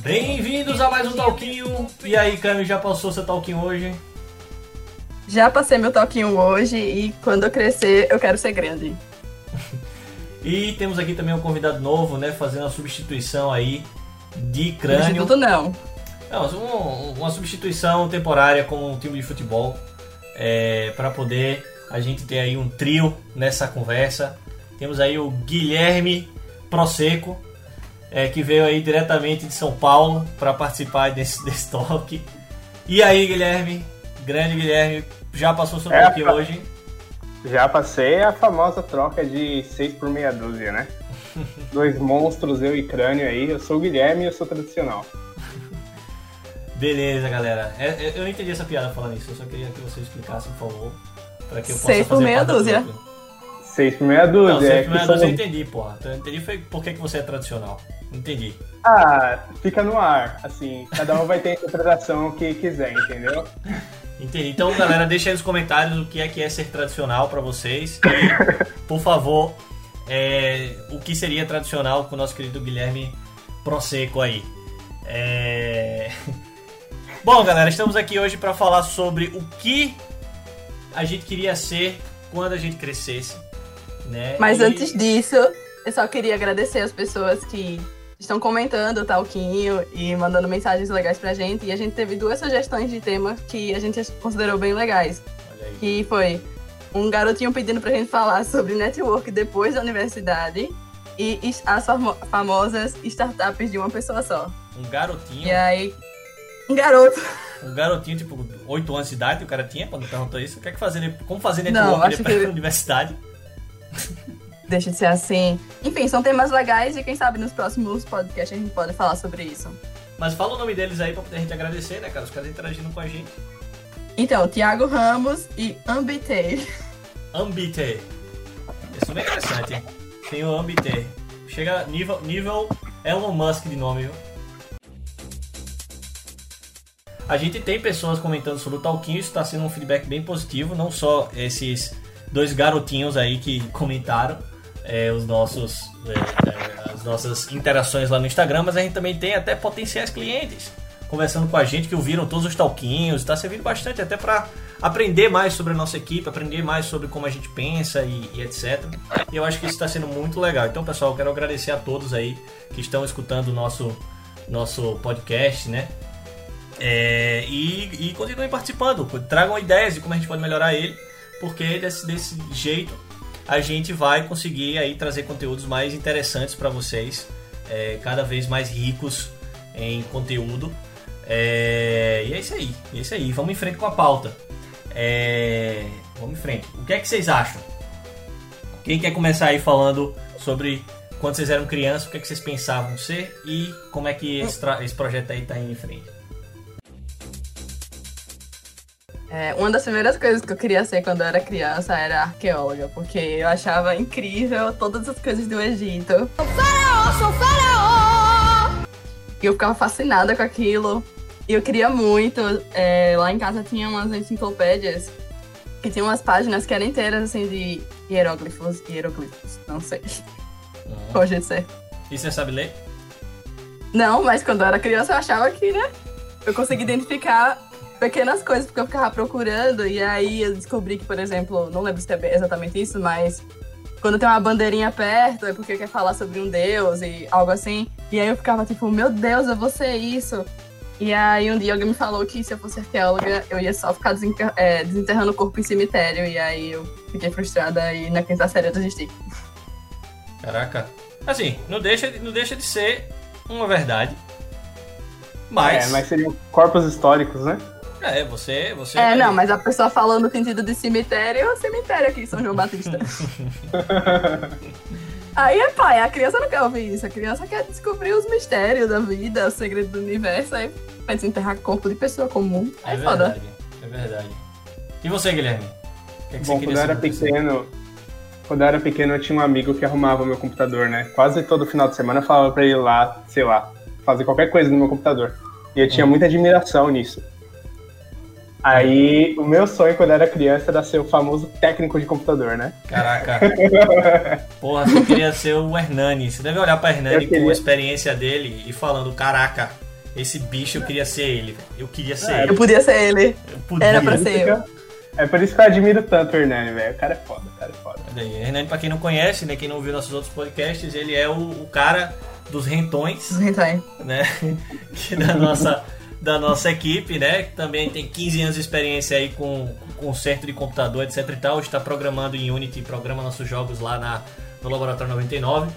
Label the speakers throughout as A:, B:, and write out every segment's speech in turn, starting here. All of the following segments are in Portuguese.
A: Bem-vindos a mais um Talquinho. E aí, Cami, já passou seu Talquinho hoje?
B: Já passei meu Talquinho hoje e quando eu crescer eu quero ser grande.
A: e temos aqui também um convidado novo, né? Fazendo a substituição aí de crânio.
B: Substituto não.
A: Não, um, uma substituição temporária com um time de futebol. É, para poder a gente ter aí um trio nessa conversa. Temos aí o Guilherme Proseco, é, que veio aí diretamente de São Paulo para participar desse, desse talk. E aí, Guilherme, grande Guilherme, já passou seu é, talk hoje?
C: Já passei a famosa troca de 6 por meia dúzia, né? Dois monstros, eu e crânio aí. Eu sou o Guilherme e eu sou tradicional.
A: Beleza, galera. É, é, eu não entendi essa piada falando isso. Eu só queria que você explicasse, por favor. Pra que eu possa
B: Seis por meia dúzia.
C: Seis por meia dúzia. Não,
A: seis meia dúzia eu entendi, porra. Eu entendi foi por que, que você é tradicional. Entendi.
C: Ah, fica no ar. Assim, cada um vai ter a interpretação que quiser, entendeu?
A: Entendi. Então, galera, deixa aí nos comentários o que é que é ser tradicional para vocês. E, por favor, é, o que seria tradicional com o nosso querido Guilherme Proseco aí. É... Bom, galera, estamos aqui hoje para falar sobre o que a gente queria ser quando a gente crescesse. Né?
B: Mas e... antes disso, eu só queria agradecer as pessoas que estão comentando o Talquinho e mandando mensagens legais pra gente. E a gente teve duas sugestões de tema que a gente considerou bem legais. Que foi um garotinho pedindo pra gente falar sobre network depois da universidade e as famosas startups de uma pessoa só.
A: Um garotinho?
B: E aí. Um garoto.
A: Um garotinho, tipo, 8 anos de idade, o cara tinha quando perguntou isso. O que é que fazer? Como fazer network Não, depois que... da universidade?
B: Deixa de ser assim. Enfim, são temas legais e quem sabe nos próximos podcasts a gente pode falar sobre isso.
A: Mas fala o nome deles aí pra poder a gente agradecer, né, cara? Os caras interagindo com a gente.
B: Então, Thiago Ramos e Ambitei.
A: Ambitei. Isso é bem interessante? Tem o Ambitei. Chega nível, nível Elon Musk de nome, viu? A gente tem pessoas comentando sobre o Talquinho, isso está sendo um feedback bem positivo, não só esses dois garotinhos aí que comentaram, é, os nossos, é, é, as nossas interações lá no Instagram, mas a gente também tem até potenciais clientes conversando com a gente que ouviram todos os talquinhos, está servindo bastante até para aprender mais sobre a nossa equipe, aprender mais sobre como a gente pensa e, e etc. E eu acho que isso está sendo muito legal. Então, pessoal, quero agradecer a todos aí que estão escutando o nosso, nosso podcast, né? É, e, e continuem participando, tragam ideias de como a gente pode melhorar ele, porque desse, desse jeito a gente vai conseguir aí trazer conteúdos mais interessantes para vocês, é, cada vez mais ricos em conteúdo. É, e é isso aí, é isso aí. Vamos em frente com a pauta. É, vamos em frente. O que é que vocês acham? Quem quer começar aí falando sobre quando vocês eram crianças, o que é que vocês pensavam ser e como é que esse, esse projeto aí está indo em frente?
B: É, uma das primeiras coisas que eu queria ser quando eu era criança era arqueóloga, porque eu achava incrível todas as coisas do Egito. Sou faraó, sou faraó! E eu ficava fascinada com aquilo. E eu queria muito. É, lá em casa tinha umas enciclopédias que tinham umas páginas que eram inteiras assim de hieróglifos, hieroglifos, não sei. Uhum. Pode ser.
A: E você sabe ler?
B: Não, mas quando eu era criança eu achava que, né? Eu consegui identificar pequenas coisas, porque eu ficava procurando, e aí eu descobri que, por exemplo, não lembro se é exatamente isso, mas quando tem uma bandeirinha perto é porque quer falar sobre um deus e algo assim. E aí eu ficava tipo, meu Deus, eu vou ser isso. E aí um dia alguém me falou que se eu fosse arqueóloga, eu ia só ficar é, desenterrando o corpo em cemitério. E aí eu fiquei frustrada e na quinta série eu desisti.
A: Caraca. Assim, não deixa, não deixa de ser uma verdade. Mas.
C: É, mas seriam corpos históricos, né?
A: É, você. você
B: é, não, mas a pessoa falando no sentido de cemitério, é o cemitério aqui em São João Batista. Aí é pai, a criança não quer ouvir isso, a criança quer descobrir os mistérios da vida, o segredo do universo, aí vai desenterrar corpo de pessoa comum. É,
A: é verdade, é verdade. E você, Guilherme?
C: O que, é que Bom, você quando eu era pequeno, quando eu era pequeno, eu tinha um amigo que arrumava o meu computador, né? Quase todo final de semana eu falava pra ele ir lá, sei lá, fazer qualquer coisa no meu computador. E eu tinha hum. muita admiração nisso. Aí, o meu sonho quando era criança era ser o famoso técnico de computador, né?
A: Caraca. Porra, você queria ser o Hernani. Você deve olhar pra Hernani com a experiência dele e falando, caraca, esse bicho eu queria ser ele. Eu queria ser
C: É,
A: ele.
B: Eu podia ser ele.
A: Eu podia.
B: Era pra ser eu.
C: É por isso que eu admiro tanto o Hernani, velho. O cara é foda, o cara é foda.
A: Olha aí, Hernani, pra quem não conhece, né, quem não viu nossos outros podcasts, ele é o, o cara dos rentões,
B: Hentai.
A: né, que da nossa, da nossa equipe, né, que também tem 15 anos de experiência aí com, com conserto de computador, etc e tal, está programando em Unity, programa nossos jogos lá na, no Laboratório 99.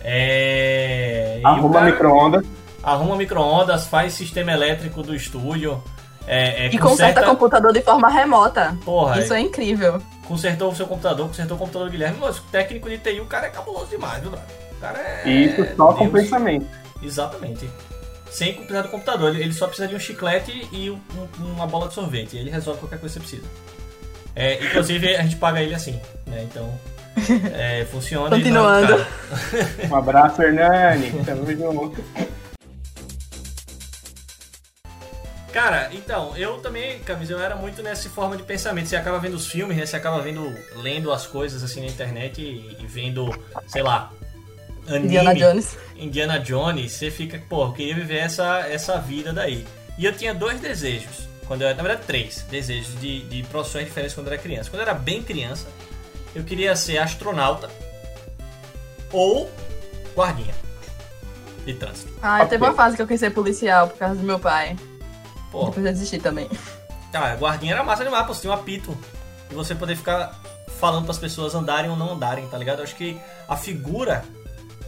A: É...
C: Arruma
A: cara
C: micro-ondas.
A: arruma micro-ondas, faz sistema elétrico do estúdio, é, é,
B: E conserta computador de forma remota.
A: Porra,
B: Isso é incrível.
A: consertou o seu computador, consertou o computador do Guilherme, mas o técnico de TI, o cara é cabuloso demais, viu, brother? O cara é.
C: Isso só com
A: Deus.
C: pensamento.
A: Exatamente. Sem precisar do computador, ele só precisa de um chiclete e um- um- uma bola de sorvete. Ele resolve qualquer coisa que você precisa. É, inclusive, a gente paga ele assim, né? Então, é, funciona. e
B: Continuando.
A: não.
C: Um abraço, Hernani. Tamo junto.
A: Cara, então, eu também, Camisa, eu era muito nessa forma de pensamento. Você acaba vendo os filmes, né? Você acaba vendo, lendo as coisas assim na internet e, e vendo, sei lá, anime.
B: Indiana Jones.
A: Indiana Jones, você fica, pô, eu queria viver essa, essa vida daí. E eu tinha dois desejos, quando eu, na verdade três desejos de, de profissões diferentes quando eu era criança. Quando eu era bem criança, eu queria ser astronauta ou guardinha de trânsito.
B: Ah,
C: Ok.
B: teve uma fase que eu quis ser policial por causa do meu pai.
A: Pô,
B: Depois eu desisti também.
A: ah, guardinha era massa demais, pô, você tinha um apito e você poder ficar falando para as pessoas andarem ou não andarem, tá ligado? Eu acho que a figura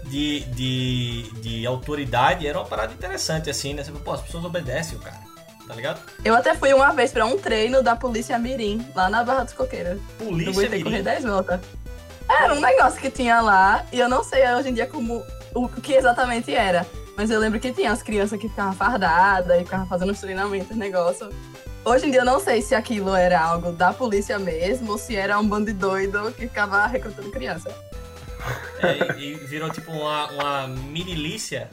A: de, de, de autoridade era uma parada interessante, assim, né? Você fala, pô, as pessoas obedecem o cara, tá ligado?
B: Eu até fui uma vez pra um treino da Polícia Mirim, lá na Barra dos Coqueiros. Eu
A: Polícia
B: aguentei correr
A: Mirim.
B: 10 voltas. Era um negócio que tinha lá, e eu não sei hoje em dia como o que exatamente era. Mas eu lembro que tinha as crianças que ficavam fardadas e ficavam fazendo os treinamentos, negócio. Hoje em dia eu não sei se aquilo era algo da polícia mesmo, ou se era um bando de doido que ficava recrutando criança.
A: É, e, virou tipo uma, uma milícia.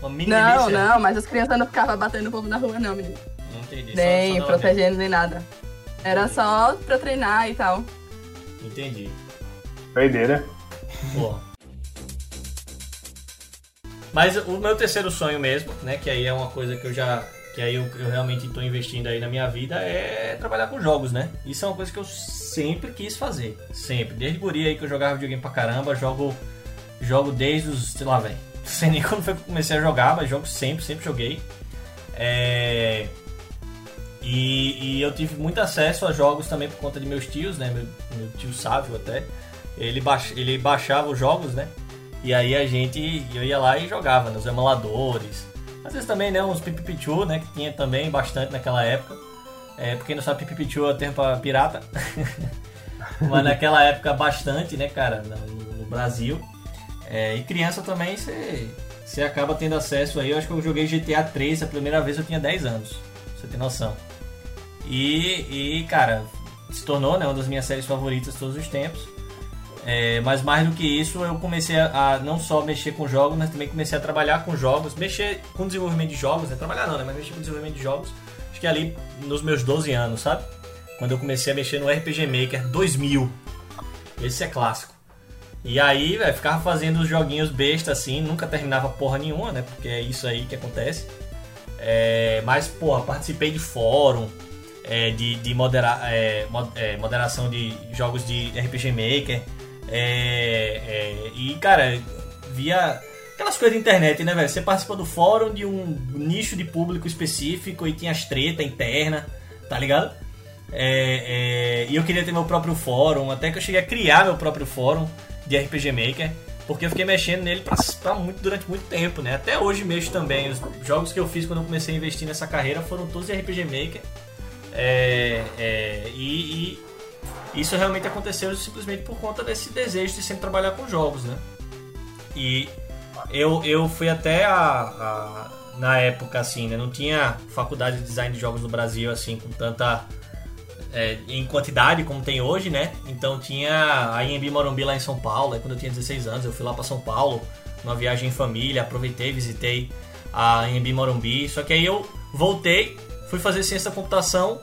A: Uma mini
B: Não,
A: milícia.
B: não, mas as crianças não ficavam batendo o povo na rua, não, menino.
A: Não entendi. só-
B: Nem
A: só dava
B: protegendo, nem nada. Era só pra treinar e tal.
A: Entendi.
C: Doideira.
A: Pô. Mas o meu terceiro sonho mesmo, né? Que aí é uma coisa que eu já. Que aí eu, eu realmente estou investindo aí na minha vida é trabalhar com jogos, né? Isso é uma coisa que eu sempre quis fazer. Sempre. Desde guri aí que eu jogava videogame pra caramba, jogo. Jogo desde os. sei lá, velho. Não sei nem quando foi que eu comecei a jogar, mas jogo sempre, sempre joguei. É. E, e eu tive muito acesso a jogos também por conta de meus tios, né? Meu, meu tio Sávio até. Ele, baix, ele baixava os jogos, né? E aí a gente, eu ia lá e jogava nos emuladores. Às vezes também, né, uns Pipipichu, né, que tinha também bastante naquela época. É, pra quem não sabe, Pipipichu é o termo pra pirata. Mas naquela época bastante, né, cara, no, no Brasil. É, e criança também, você acaba tendo acesso aí. Eu acho que eu joguei GTA 3 a primeira vez eu tinha 10 anos. Você tem noção. E, e, cara, se tornou né, uma das minhas séries favoritas de todos os tempos. É, mas mais do que isso, eu comecei a, a não só mexer com jogos, mas também comecei a trabalhar com jogos, mexer com desenvolvimento de jogos, né? Trabalhar não, né? Mas mexer com desenvolvimento de jogos, que ali nos meus 12 anos, sabe? Quando eu comecei a mexer no RPG Maker 2000. Esse é clássico. E aí, velho, ficava fazendo os joguinhos besta assim, nunca terminava porra nenhuma, né? Porque é isso aí que acontece. É, mas, porra, participei de fórum, é, de, de modera, é, mo- é, moderação de jogos de RPG Maker. É, é, e, cara, via aquelas coisas de internet, né, velho? Você participa do fórum de um nicho de público específico e tinha as treta interna, tá ligado? É, é, e eu queria ter meu próprio fórum, até que eu cheguei a criar meu próprio fórum de RPG Maker, porque eu fiquei mexendo nele pra, pra muito, durante muito tempo, né? Até hoje mexo também. Os jogos que eu fiz quando eu comecei a investir nessa carreira foram todos de RPG Maker. É, é, e, e isso realmente aconteceu simplesmente por conta desse desejo de sempre trabalhar com jogos, né? E eu, eu fui até a, a- na época assim, né? Não tinha faculdade de design de jogos no Brasil assim com tanta é, em quantidade como tem hoje, né? Então tinha a IMB Morumbi lá em São Paulo. Aí quando eu tinha 16 anos, eu fui lá para São Paulo, numa viagem em família, aproveitei, visitei a IMB Morumbi. Só que aí eu voltei, fui fazer ciência da computação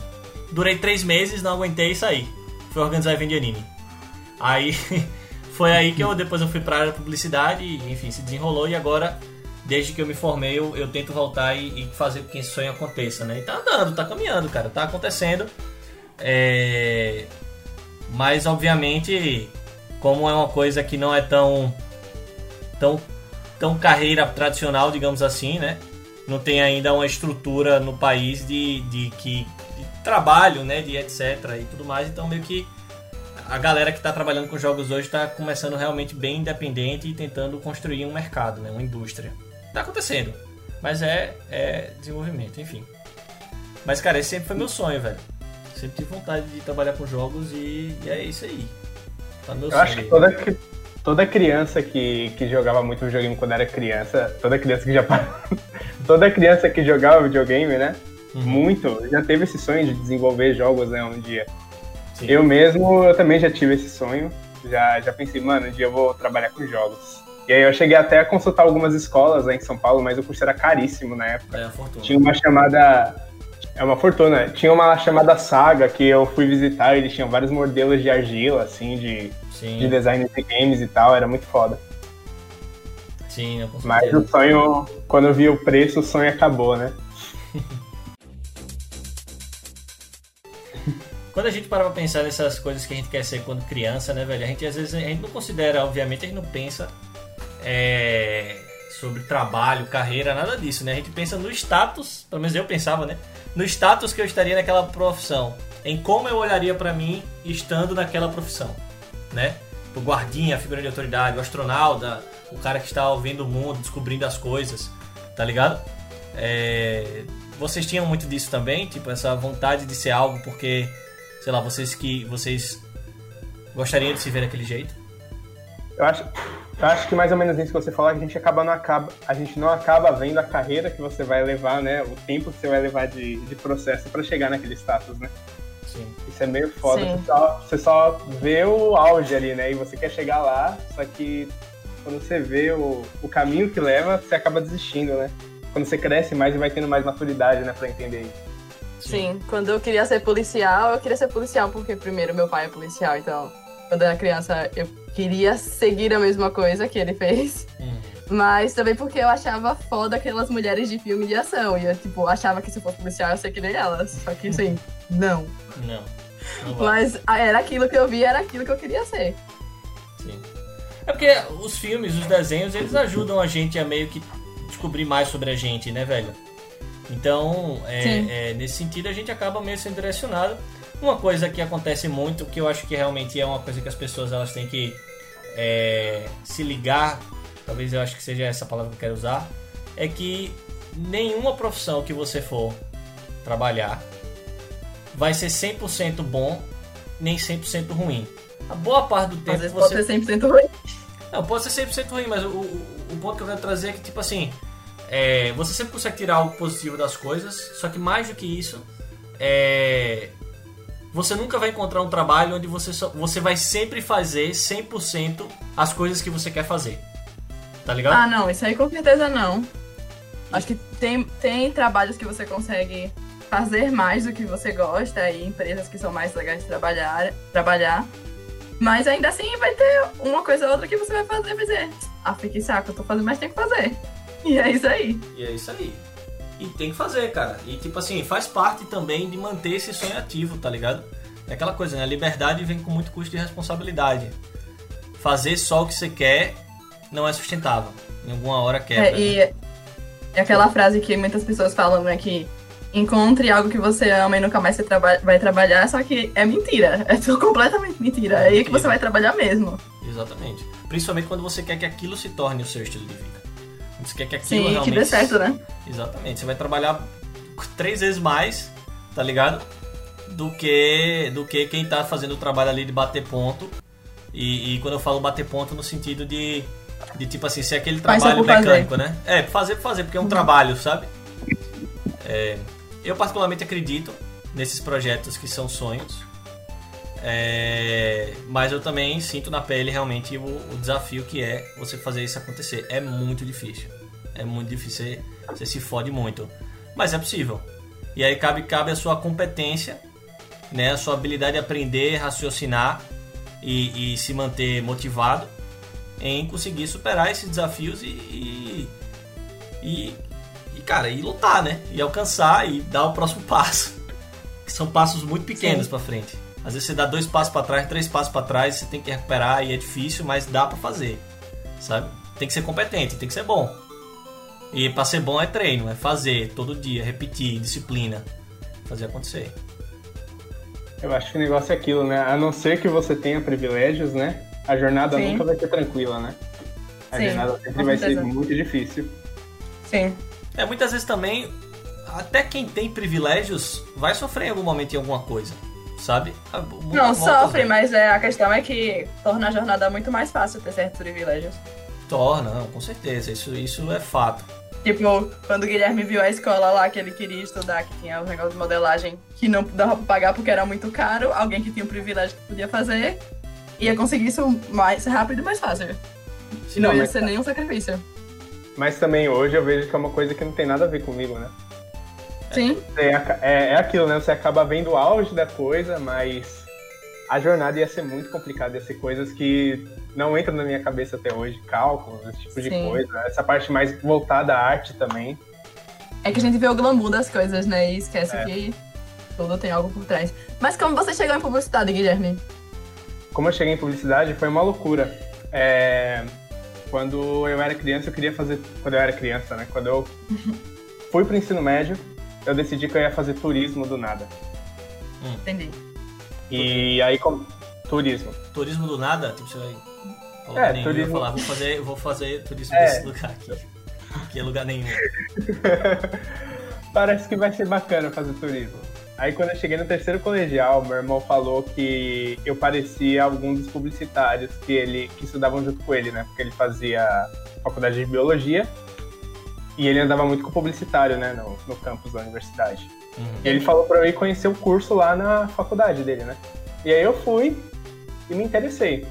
A: durei três meses, não aguentei e saí. Fui organizar evento de anime. Aí foi aí que eu depois eu fui pra área da publicidade, e, enfim, se desenrolou e agora, desde que eu me formei, eu, eu tento voltar e, e fazer com que esse sonho aconteça, né? E tá andando, tá caminhando, cara, tá acontecendo. É... Mas obviamente, como é uma coisa que não é tão tão tão carreira tradicional, digamos assim, né? Não tem ainda uma estrutura no país de, de que de trabalho, né, de etc e tudo mais, então meio que a galera que está trabalhando com jogos hoje está começando realmente bem independente e tentando construir um mercado, né, uma indústria. Tá acontecendo, mas é, é desenvolvimento, enfim. Mas cara, esse sempre foi meu sonho, velho. Sempre tive vontade de trabalhar com jogos e, e é isso aí. Tá meu
C: Eu
A: sonho.
C: acho que toda, toda criança que, que jogava muito videogame quando era criança, toda criança que já toda criança que jogava videogame, né?
A: Uhum.
C: Muito, já teve esse sonho de desenvolver jogos, né, um dia.
A: Sim.
C: Eu mesmo, eu também já tive esse sonho. Já, já pensei, mano, um dia eu vou trabalhar com jogos. E aí eu cheguei até a consultar algumas escolas lá em São Paulo, mas o curso era caríssimo na época.
A: É a fortuna.
C: Tinha uma chamada. É uma fortuna. Tinha uma chamada Saga que eu fui visitar e eles tinham vários modelos de argila, assim, de,
A: Sim,
C: de design de games e tal. Era muito foda.
A: sim, com
C: Mas o sonho, quando eu vi o preço, o sonho acabou, né?
A: Quando a gente para pra pensar nessas coisas que a gente quer ser quando criança, né, velho? A gente às vezes a gente não considera, obviamente, a gente não pensa é, sobre trabalho, carreira, nada disso, né? A gente pensa no status, pelo menos eu pensava, né? No status que eu estaria naquela profissão, em como eu olharia pra mim estando naquela profissão, né? O guardinha, a figura de autoridade, o astronauta, o cara que está vendo o mundo, descobrindo as coisas, tá ligado? É, vocês tinham muito disso também, tipo essa vontade de ser algo porque, sei lá, vocês que vocês gostariam de se ver daquele jeito?
C: Eu acho, eu acho que mais ou menos isso que você falou, a gente acaba não acaba, a gente não acaba vendo a carreira que você vai levar, né? O tempo que você vai levar de, de processo pra chegar naquele status, né?
A: Sim.
C: Isso é meio foda. Você só, você só vê o auge ali, né? E você quer chegar lá, só que quando você vê o, o caminho que leva, você acaba desistindo, né? Quando você cresce mais e vai tendo mais maturidade, né, pra entender isso.
B: Sim, quando eu queria ser policial, eu queria ser policial porque primeiro meu pai é policial, então quando eu era criança eu queria seguir a mesma coisa que ele fez.
A: Hum.
B: Mas também porque eu achava foda aquelas mulheres de filme de ação. E eu, tipo, achava que se eu fosse policial eu ia ser que nem elas. Só que, assim, não.
A: Não. Não.
B: Mas era aquilo que eu vi, era aquilo que eu queria ser.
A: Sim. É porque os filmes, os desenhos, eles ajudam a gente a meio que descobrir mais sobre a gente, né, velho? Então, é, é, nesse sentido, a gente acaba meio sendo direcionado. Uma coisa que acontece muito, que eu acho que realmente é uma coisa que as pessoas elas têm que é, se ligar, talvez eu acho que seja essa palavra que eu quero usar, é que nenhuma profissão que você for trabalhar vai ser 100% bom, nem 100% ruim. A boa parte do tempo
B: Às vezes
A: você
B: pode ser 100% ruim.
A: não, pode ser 100% ruim, mas o, o, o ponto que eu quero trazer é que, tipo assim, é, você sempre consegue tirar algo positivo das coisas, só que mais do que isso, é, você nunca vai encontrar um trabalho onde você, só, você vai sempre fazer 100% as coisas que você quer fazer. Tá ligado?
B: Ah, não, isso aí com certeza não. Acho que tem, tem trabalhos que você consegue fazer mais do que você gosta e empresas que são mais legais de trabalhar, trabalhar. Mas ainda assim vai ter uma coisa ou outra que você vai fazer vai dizer, ah, fique saco, eu tô fazendo, mas tem que fazer. E é isso aí.
A: E é isso aí. E tem que fazer, cara. E tipo assim, faz parte também de manter esse sonho ativo, tá ligado? É aquela coisa, né? A liberdade vem com muito custo de responsabilidade. Fazer só o que você quer não é sustentável. Em alguma hora quebra.
B: É,
A: né?
B: e é aquela frase que muitas pessoas falam, né, que encontre algo que você ama e nunca mais você traba vai trabalhar, só que é mentira. É completamente mentira. É aí que você vai trabalhar mesmo.
A: Exatamente. Principalmente quando você quer que aquilo se torne o seu estilo de vida. Você quer que aquilo
B: Sim, que
A: realmente.
B: dê certo, né?
A: Exatamente. Você vai trabalhar três vezes mais, tá ligado? Do que, do que quem tá fazendo o trabalho ali de bater ponto. E, e quando eu falo bater ponto no sentido de, de tipo assim, ser aquele trabalho
B: por fazer.
A: mecânico, né? É, fazer por fazer, porque é um trabalho, sabe? É, eu particularmente acredito nesses projetos que são sonhos. É, mas eu também sinto na pele realmente o, o desafio que é você fazer isso acontecer. É muito difícil. É muito difícil. Você, você se fode muito. Mas é possível. E aí cabe, cabe a sua competência né, a sua habilidade de aprender, raciocinar e, e se manter motivado em conseguir superar esses desafios e, e, e, e, cara, e lutar, né? E alcançar e dar o próximo passo. Que são passos muito pequenos para frente. Às vezes você dá dois passos para trás, três passos para trás, você tem que recuperar e é difícil, mas dá para fazer, sabe? Tem que ser competente, tem que ser bom. E para ser bom é treino, é fazer todo dia, repetir, disciplina, fazer acontecer.
C: Eu acho que o negócio é aquilo, né? A não ser que você tenha privilégios, né? A jornada
B: Sim.
C: nunca vai ser tranquila, né? A
B: Sim,
C: jornada sempre vai ser muito difícil.
B: Sim.
A: É, muitas vezes também, até quem tem privilégios vai sofrer em algum momento em alguma coisa, sabe? A- muita
B: Não, sofre, mas é, a questão é que torna a jornada muito mais fácil ter certos privilégios.
A: Torna, não, com certeza, isso, isso é fato.
B: Tipo, quando o Guilherme viu a escola lá que ele queria estudar, que tinha os negócios de modelagem que não dava pra pagar porque era muito caro, alguém que tinha o privilégio que podia fazer, ia conseguir isso mais rápido e mais fácil. E não, ia ser nenhum sacrifício.
C: Mas também hoje eu vejo que é uma coisa que não tem nada a ver comigo, né?
B: Sim,
C: É, é, é aquilo, né? Você acaba vendo o auge da coisa, mas a jornada ia ser muito complicada, ia ser coisas que não entram na minha cabeça até hoje, cálculos, esse tipo de
B: Sim.
C: coisa. Essa parte mais voltada à arte também.
B: é que a gente vê o glamour das coisas, né? E esquece
C: É.
B: que tudo tem algo por trás. Mas como você chegou em publicidade, Guilherme?
C: Como eu cheguei em publicidade, foi uma loucura. É, Quando eu era criança, eu queria fazer. Quando eu era criança, né? Quando eu fui pro ensino médio, eu decidi que eu ia fazer turismo do nada.
B: Entendi.
C: E aí, como. Turismo.
A: Turismo do nada, tipo, você vai. Colocar
C: É,
A: nenhum,
C: turismo-
A: falar, vou fazer, vou fazer turismo
C: É.
A: desse lugar aqui. Que é lugar nenhum.
C: Parece que vai ser bacana fazer turismo. Aí quando eu cheguei no terceiro colegial, meu irmão falou que eu parecia algum dos publicitários que ele que estudavam junto com ele, né? Porque ele fazia faculdade de biologia e ele andava muito com publicitário, né? No, no campus da universidade.
A: Uhum.
C: E ele falou pra eu ir conhecer o curso lá na faculdade dele, né? E aí eu fui e me interessei.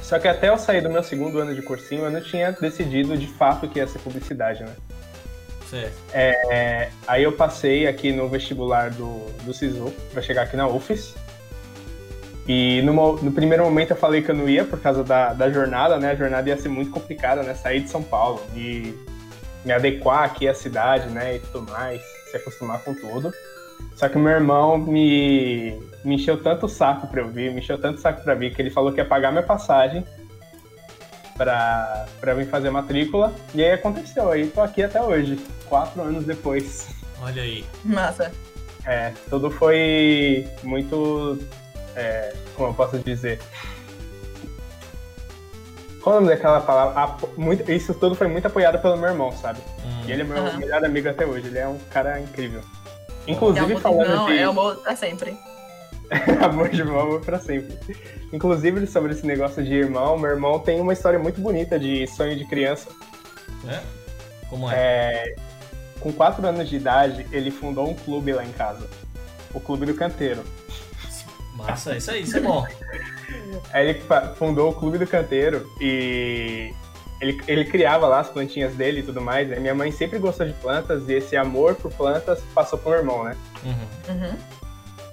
C: Só que até eu sair do meu segundo ano de cursinho, eu não tinha decidido de fato que ia ser publicidade, né? É, aí eu passei aqui no vestibular do, do SISU para chegar aqui na UFES. E no, no primeiro momento eu falei que eu não ia por causa da, da jornada, né? A jornada ia ser muito complicada, né? Sair de São Paulo e me adequar aqui à cidade, né? E tudo mais, se acostumar com tudo. Só que meu irmão me, me encheu tanto o saco pra eu vir, me encheu tanto o saco pra vir, que ele falou que ia pagar minha passagem pra, pra vir fazer matrícula. E aí aconteceu, aí tô aqui até hoje, quatro anos depois.
A: Olha aí.
B: Massa.
C: É, tudo foi muito. é, como eu posso dizer? Qual é o nome daquela palavra? Apo- muito- isso tudo foi muito apoiado pelo meu irmão, sabe?
A: Hum.
C: E ele é meu
B: Aham.
C: melhor amigo até hoje, ele é um cara incrível.
B: É
C: Inclusive
B: amor de
C: falando
B: irmão,
C: de
B: é amor pra sempre.
C: amor de irmão amor pra sempre. Inclusive sobre esse negócio de irmão, meu irmão tem uma história muito bonita de sonho de criança.
A: É? Como é?
C: É, com quatro anos de idade, ele fundou um clube lá em casa. O Clube do Canteiro.
A: Massa, isso aí, isso é bom.
C: Aí ele fundou o Clube do Canteiro e ele, ele criava lá as plantinhas dele e tudo mais. Né? Minha mãe sempre gostou de plantas e esse amor por plantas passou pro meu irmão, né?
A: Uhum.
B: Uhum.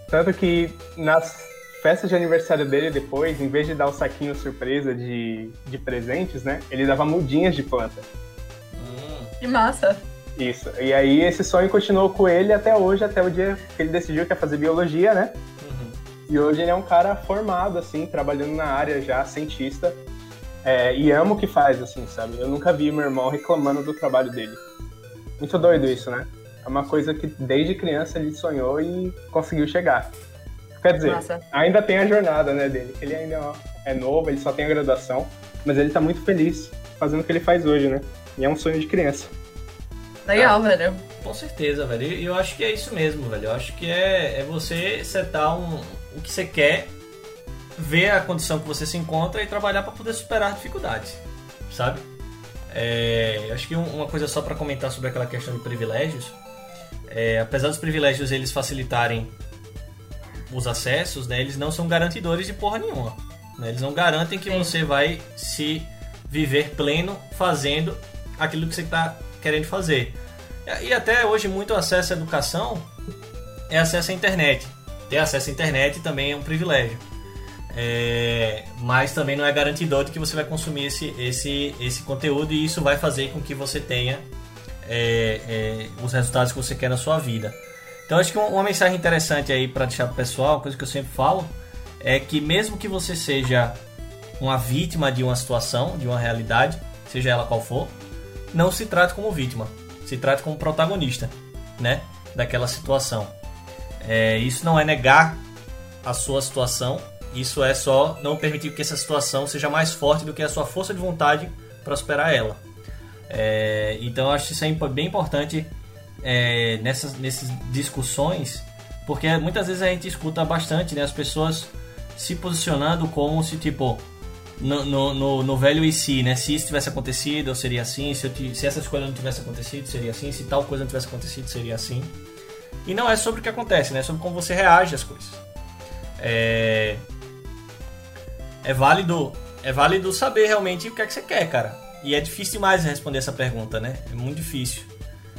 C: Tanto que nas festas de aniversário dele depois, em vez de dar o saquinho surpresa de, de presentes, né? Ele dava mudinhas de planta.
A: Hum.
B: Que massa.
C: Isso. E aí esse sonho continuou com ele até hoje, até o dia que ele decidiu que ia fazer biologia, né? E hoje ele é um cara formado, assim, trabalhando na área já, cientista. É, e ama o que faz, assim, sabe? Eu nunca vi meu irmão reclamando do trabalho dele. Muito doido isso, né? É uma coisa que desde criança ele sonhou e conseguiu chegar. Quer dizer,
B: Massa.
C: ainda tem a jornada, né, dele. Ele ainda é novo, ele só tem a graduação, mas ele tá muito feliz fazendo o que ele faz hoje, né? E é um sonho de criança.
B: Legal, velho.
A: Com certeza, velho. E eu acho que é isso mesmo, velho. Eu acho que é, é você setar um, o que você quer, ver a condição que você se encontra e trabalhar para poder superar dificuldades, sabe? É, acho que um- uma coisa só para comentar sobre aquela questão de privilégios, é, apesar dos privilégios eles facilitarem os acessos, né, eles não são garantidores de porra nenhuma. né? Eles não garantem que
B: Sim.
A: você vai se viver pleno fazendo aquilo que você está querendo fazer. E até hoje muito acesso à educação é acesso à internet. Ter acesso à internet também é um privilégio. É, mas também não é garantidor de que você vai consumir esse, esse, esse conteúdo e isso vai fazer com que você tenha é, é, os resultados que você quer na sua vida. Então acho que uma mensagem interessante aí para deixar pro pessoal, coisa que eu sempre falo, é que mesmo que você seja uma vítima de uma situação, de uma realidade, seja ela qual for, não se trate como vítima, se trate como protagonista, né, daquela situação. É, isso não é negar a sua situação, isso é só não permitir que essa situação seja mais forte do que a sua força de vontade para superar ela. É, então acho isso é bem importante é, nessas, nessas discussões, porque muitas vezes a gente escuta bastante né, as pessoas se posicionando como se tipo no, no, no, no velho e si, né? Se isso tivesse acontecido, eu seria assim. Se, eu, se essa escolha não tivesse acontecido, seria assim. Se tal coisa não tivesse acontecido, seria assim. E não é sobre o que acontece, né? É sobre como você reage às coisas. É, é válido, é válido saber realmente o que é que você quer, cara. E é difícil demais responder essa pergunta, né? É muito difícil.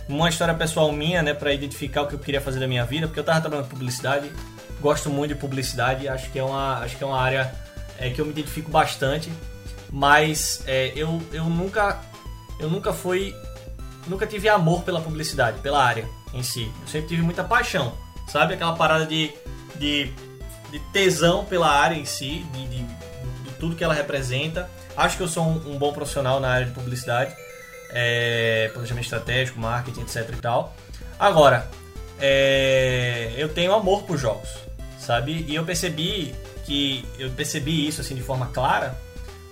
A: Uma história pessoal minha, né, para identificar o que eu queria fazer da minha vida, porque eu tava trabalhando com publicidade, gosto muito de publicidade, acho que é uma, acho que é uma área é, que eu me identifico bastante, mas é, eu, eu nunca eu nunca fui nunca tive amor pela publicidade, pela área em si. Eu sempre tive muita paixão, sabe aquela parada de, de, de tesão pela área em si, de, de, de tudo que ela representa. Acho que eu sou um, um bom profissional na área de publicidade, é, planejamento estratégico, marketing, etc e tal. Agora, é, eu tenho amor por jogos, sabe? E eu percebi que eu percebi isso assim de forma clara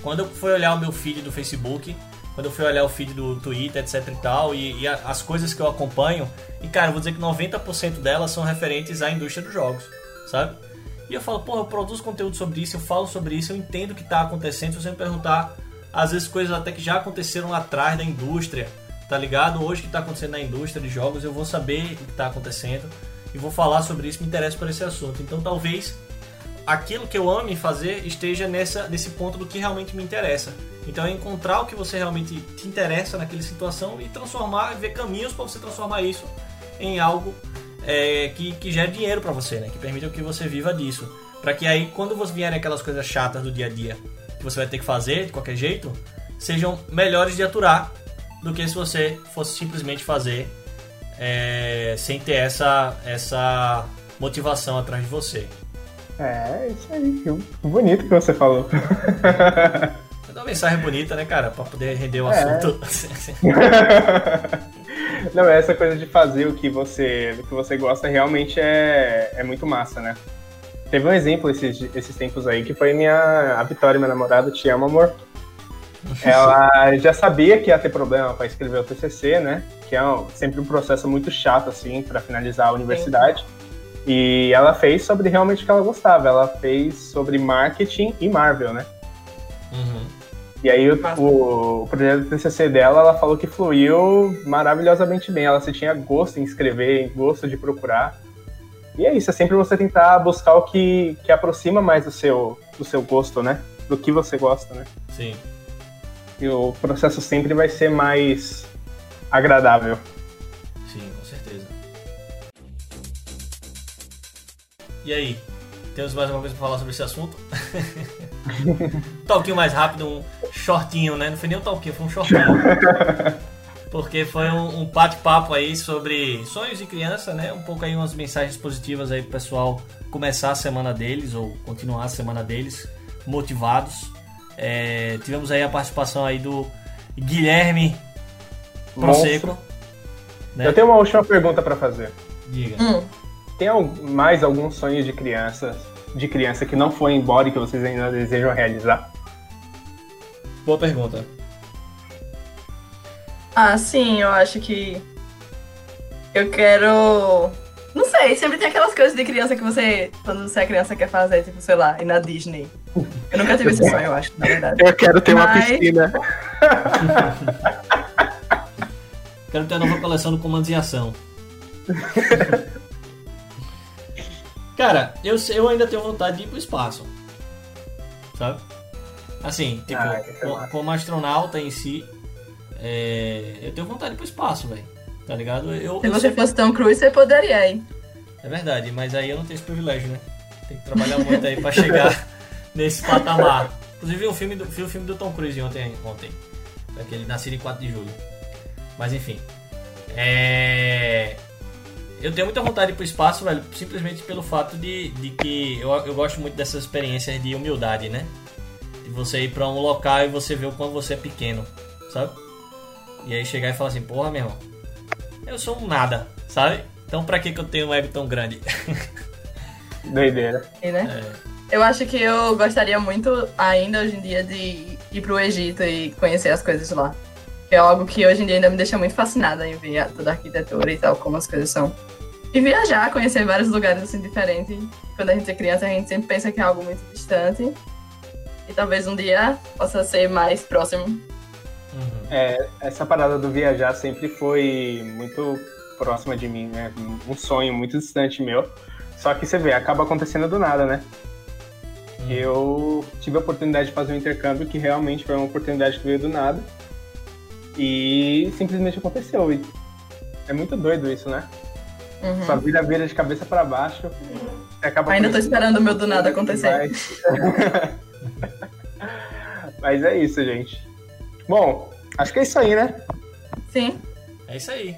A: quando eu fui olhar o meu feed do Facebook, quando eu fui olhar o feed do Twitter, etc e tal, e, e as coisas que eu acompanho, e cara, eu vou dizer que 90% delas são referentes à indústria dos jogos, sabe? E eu falo, porra, eu produzo conteúdo sobre isso, eu falo sobre isso, eu entendo o que está acontecendo. Se você me perguntar, às vezes coisas até que já aconteceram lá atrás da indústria, tá ligado? Hoje que está acontecendo na indústria de jogos, eu vou saber o que está acontecendo e vou falar sobre isso, me interessa por esse assunto. Então talvez aquilo que eu ame fazer esteja nessa, nesse ponto do que realmente me interessa. Então é encontrar o que você realmente te interessa naquela situação e transformar, ver caminhos para você transformar isso em algo é, que, que gere dinheiro para você, né? Que permita que você viva disso. Para que aí, quando você vierem aquelas coisas chatas do dia a dia que você vai ter que fazer de qualquer jeito, sejam melhores de aturar do que se você fosse simplesmente fazer é, sem ter essa, essa motivação atrás de você.
C: É, isso aí. Bonito que você falou.
A: É uma mensagem bonita, né, cara? Pra poder render o é. assunto.
C: Não, essa coisa de fazer o que você, o que você gosta realmente é, é muito massa, né? Teve um exemplo esses, esses tempos aí que foi minha a Vitória, minha namorada, te amo, amor. Ela já sabia que ia ter problema para escrever o TCC, né? Que é sempre um processo muito chato assim para finalizar a universidade. Sim. E ela fez sobre realmente o que ela gostava. Ela fez sobre marketing e Marvel, né? Uhum. E aí o, o, o, projeto do TCC dela, ela falou que fluiu maravilhosamente bem. Ela se tinha gosto em escrever, gosto de procurar. E é isso, é sempre você tentar buscar o que, que aproxima mais do seu, do seu gosto, né? Do que você gosta, né?
A: Sim.
C: E o processo sempre vai ser mais agradável.
A: E aí, temos mais alguma coisa pra falar sobre esse assunto? um talquinho mais rápido, um shortinho, né? Não foi nem um talquinho, foi um shortinho. Porque foi um, um bate-papo aí sobre sonhos de criança, né? Um pouco aí umas mensagens positivas aí pro pessoal começar a semana deles ou continuar a semana deles motivados. É, tivemos aí a participação aí do Guilherme Proseco.
C: Né? Eu tenho uma última pergunta para fazer.
A: Diga. Hum
C: tem mais alguns sonhos de criança, de criança que não foi embora e que vocês ainda desejam realizar?
A: Boa pergunta.
B: Ah, sim, eu acho que eu quero. Não sei, sempre tem aquelas coisas de criança que você, quando você é criança, quer fazer, tipo, sei lá, ir na Disney. Eu nunca tive esse sonho, eu acho, na verdade.
C: Eu quero ter Mas... uma piscina.
A: quero ter a nova coleção do Comandos em Ação. Cara, eu, eu ainda tenho vontade de ir pro espaço. Sabe? Assim, tipo, ah, como, como astronauta em si, é, eu tenho vontade de ir pro espaço, velho. Tá ligado? Eu,
B: Se
A: eu
B: você sempre... fosse tão cruz, você poderia ir.
A: É verdade, mas aí eu não tenho esse privilégio, né? Tem que trabalhar muito aí pra chegar nesse patamar. Inclusive, vi um filme do, vi um filme do Tom Cruise ontem, ontem. Aquele nascido em 4 de julho. Mas enfim. É... Eu tenho muita vontade de ir pro espaço, velho, simplesmente pelo fato de, de que eu, eu gosto muito dessas experiências de humildade, né? De você ir pra um local e você ver o quanto você é pequeno, sabe? E aí chegar e falar assim, porra, meu irmão, eu sou um nada, sabe? Então pra que, que eu tenho um ego tão grande?
C: Doideira.
B: E, né? Eu acho que eu gostaria muito ainda hoje em dia de ir pro Egito e conhecer as coisas lá. É algo que hoje em dia ainda me deixa muito fascinada em ver toda a arquitetura e tal, como as coisas são. E viajar, conhecer vários lugares assim diferentes. Quando a gente é criança, a gente sempre pensa que é algo muito distante. E talvez um dia possa ser mais próximo.
A: Uhum.
C: É, essa parada do viajar sempre foi muito próxima de mim, né? Um sonho muito distante meu. Só que você vê, acaba acontecendo do nada, né? Eu tive a oportunidade de fazer um intercâmbio que realmente foi uma oportunidade que veio do nada. E simplesmente aconteceu. E é muito doido isso, né?
B: Uhum.
C: Sua vida vira de cabeça para baixo. Acaba
B: Ainda tô esperando o meu do nada acontecer.
C: Mas... Mas é isso, gente. Bom, acho que é isso aí, né?
B: Sim.
A: É isso aí.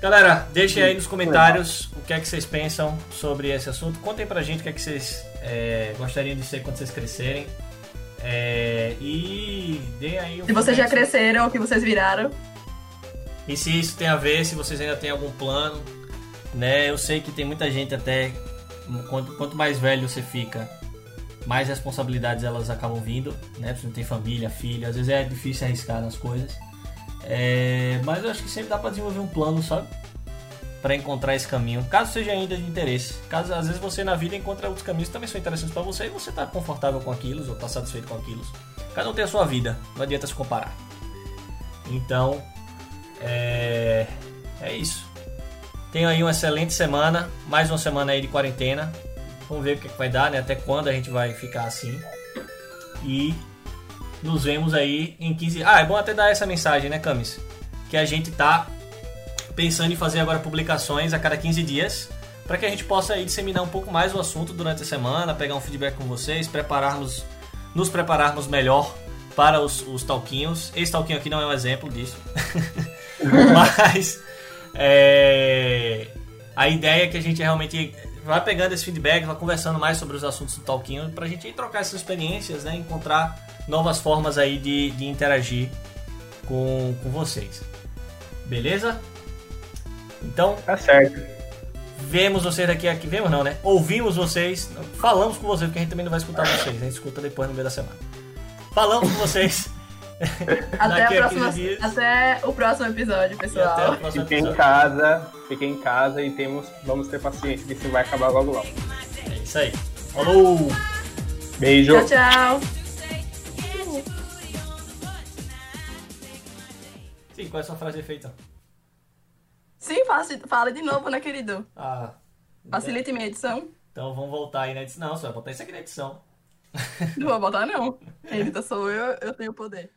A: Galera, deixem aí nos comentários o que é que vocês pensam sobre esse assunto. Contem pra gente o que é que vocês é, gostariam de ser quando vocês crescerem. É, e deem aí um
B: Se vocês já cresceram, o que vocês viraram.
A: E se isso tem a ver, se vocês ainda têm algum plano, né? Eu sei que tem muita gente até quanto, quanto mais velho você fica, mais responsabilidades elas acabam vindo, né? Você não tem família, filho, às vezes é difícil arriscar nas coisas. É, mas eu acho que sempre dá pra desenvolver um plano, sabe? Pra encontrar esse caminho, caso seja ainda de interesse. Caso às vezes você na vida encontra outros caminhos que também são interessantes pra você e você tá confortável com aquilo ou tá satisfeito com aquilo. Cada um tem a sua vida, não adianta se comparar. Então, é, é isso. Tenha aí uma excelente semana, mais uma semana aí de quarentena. Vamos ver o que que vai dar, né? Até quando a gente vai ficar assim. E nos vemos aí em 15. Ah, é bom até dar essa mensagem, né, Camis? Que a gente tá pensando em fazer agora publicações a cada 15 dias. Para que a gente possa aí disseminar um pouco mais o assunto durante a semana, pegar um feedback com vocês, prepararmos, nos prepararmos melhor para os, os talquinhos. Esse talquinho aqui não é um exemplo disso. Mas é, a ideia é que a gente realmente vai pegando esse feedback, vai conversando mais sobre os assuntos do Talquinho, pra gente aí trocar essas experiências, né? Encontrar novas formas aí de, de interagir com, com vocês. Beleza? Então,
C: Tá certo.
A: vemos vocês daqui aqui. Vemos não, né? Ouvimos vocês, falamos com vocês, porque a gente também não vai escutar vocês, a gente escuta depois no meio da semana. Falamos com vocês.
B: Até,
A: daqui
B: a
A: a 15
B: próxima, até o próximo episódio,
A: até
B: pessoal.
A: o próximo
C: Fiquem em casa, fiquem em casa e temos, vamos ter paciência que isso vai acabar logo logo.
A: É isso aí. Falou!
C: Beijo.
B: Tchau, tchau.
A: Sim, qual é a sua frase de efeito?
B: Sim, fala de novo, né, querido?
A: Ah,
B: Facilite minha edição.
A: Então vamos voltar aí na edição. Não, você vai botar isso aqui na edição.
B: Não vou botar, não. Editor sou eu, eu tenho poder.